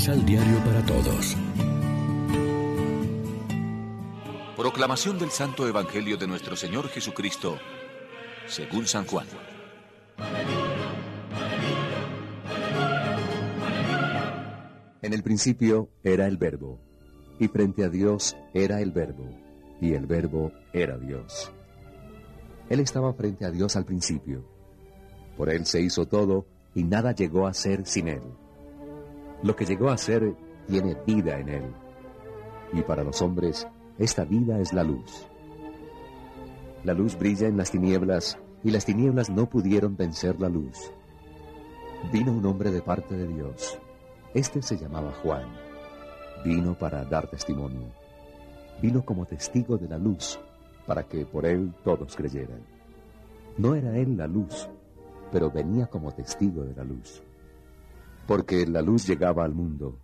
Misal Diario para Todos. Proclamación del Santo Evangelio de nuestro Señor Jesucristo, según San Juan. En el principio era el verbo, y frente a Dios era el verbo, y el verbo era Dios. Él estaba frente a Dios al principio. Por él se hizo todo, y nada llegó a ser sin él. Lo que llegó a ser tiene vida en él. Y para los hombres, esta vida es la luz. La luz brilla en las tinieblas, y las tinieblas no pudieron vencer la luz. Vino un hombre de parte de Dios. Este se llamaba Juan. Vino para dar testimonio. Vino como testigo de la luz, para que por él todos creyeran. No era él la luz, pero venía como testigo de la luz porque la luz llegaba al mundo,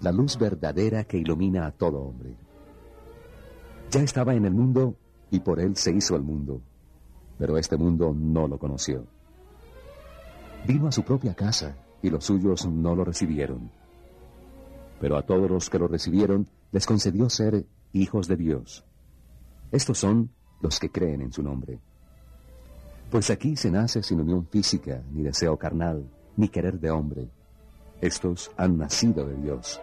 la luz verdadera que ilumina a todo hombre. Ya estaba en el mundo y por él se hizo el mundo, pero este mundo no lo conoció. Vino a su propia casa y los suyos no lo recibieron. Pero a todos los que lo recibieron les concedió ser hijos de Dios. Estos son los que creen en su nombre. Pues aquí se nace sin unión física, ni deseo carnal, ni querer de hombre estos han nacido de Dios.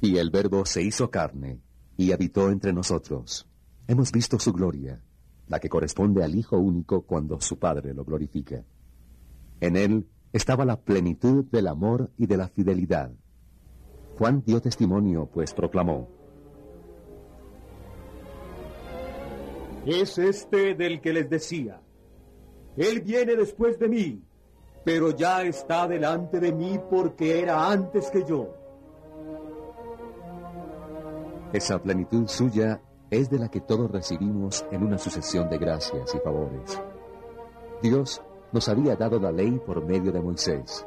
Y el Verbo se hizo carne y habitó entre nosotros. Hemos visto su gloria, la que corresponde al Hijo único cuando su Padre lo glorifica. En él estaba la plenitud del amor y de la fidelidad. Juan dio testimonio, pues proclamó, Es este del que les decía, Él viene después de mí pero ya está delante de mí porque era antes que yo. Esa plenitud suya es de la que todos recibimos en una sucesión de gracias y favores. Dios nos había dado la ley por medio de Moisés,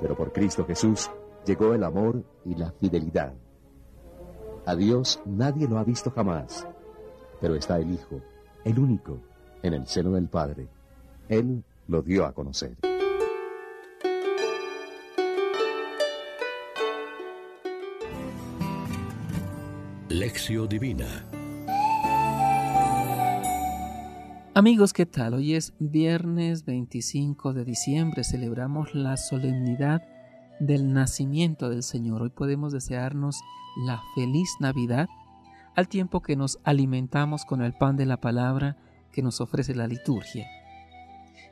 pero por Cristo Jesús llegó el amor y la fidelidad. A Dios nadie lo ha visto jamás, pero está el Hijo, el único, en el seno del Padre. Él lo dio a conocer. Lección Divina. Amigos, ¿qué tal? Hoy es viernes 25 de diciembre, celebramos la solemnidad del nacimiento del Señor. Hoy podemos desearnos la feliz Navidad al tiempo que nos alimentamos con el pan de la palabra que nos ofrece la liturgia.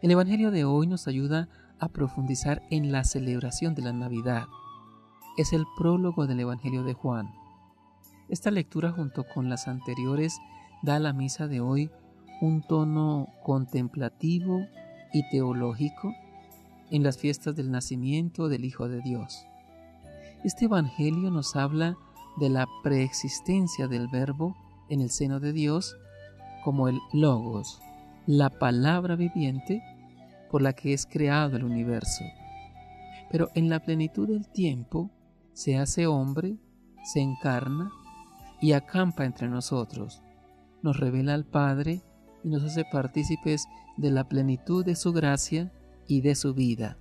El Evangelio de hoy nos ayuda a profundizar en la celebración de la Navidad. Es el prólogo del Evangelio de Juan. Esta lectura junto con las anteriores da a la misa de hoy un tono contemplativo y teológico en las fiestas del nacimiento del Hijo de Dios. Este Evangelio nos habla de la preexistencia del Verbo en el seno de Dios como el Logos, la palabra viviente por la que es creado el universo. Pero en la plenitud del tiempo se hace hombre, se encarna y acampa entre nosotros. Nos revela al Padre y nos hace partícipes de la plenitud de su gracia y de su vida.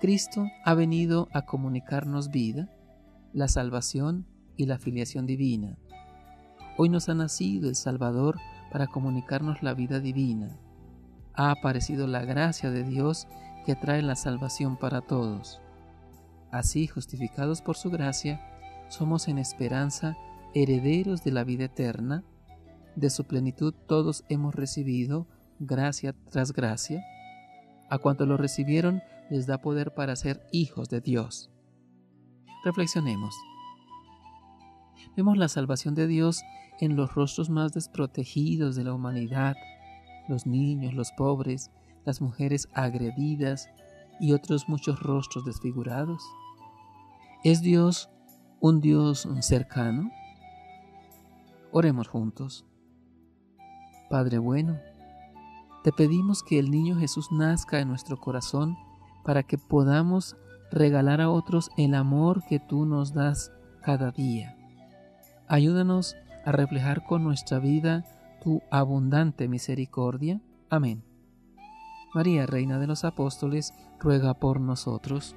Cristo ha venido a comunicarnos vida, la salvación y la filiación divina. Hoy nos ha nacido el Salvador para comunicarnos la vida divina. Ha aparecido la gracia de Dios que trae la salvación para todos. Así, justificados por su gracia, somos en esperanza herederos de la vida eterna, de su plenitud todos hemos recibido gracia tras gracia. A cuanto lo recibieron les da poder para ser hijos de Dios. Reflexionemos. Vemos la salvación de Dios en los rostros más desprotegidos de la humanidad, los niños, los pobres, las mujeres agredidas y otros muchos rostros desfigurados. ¿Es Dios un Dios cercano? Oremos juntos. Padre bueno, te pedimos que el niño Jesús nazca en nuestro corazón para que podamos regalar a otros el amor que tú nos das cada día. Ayúdanos a reflejar con nuestra vida tu abundante misericordia. Amén. María, Reina de los Apóstoles, ruega por nosotros.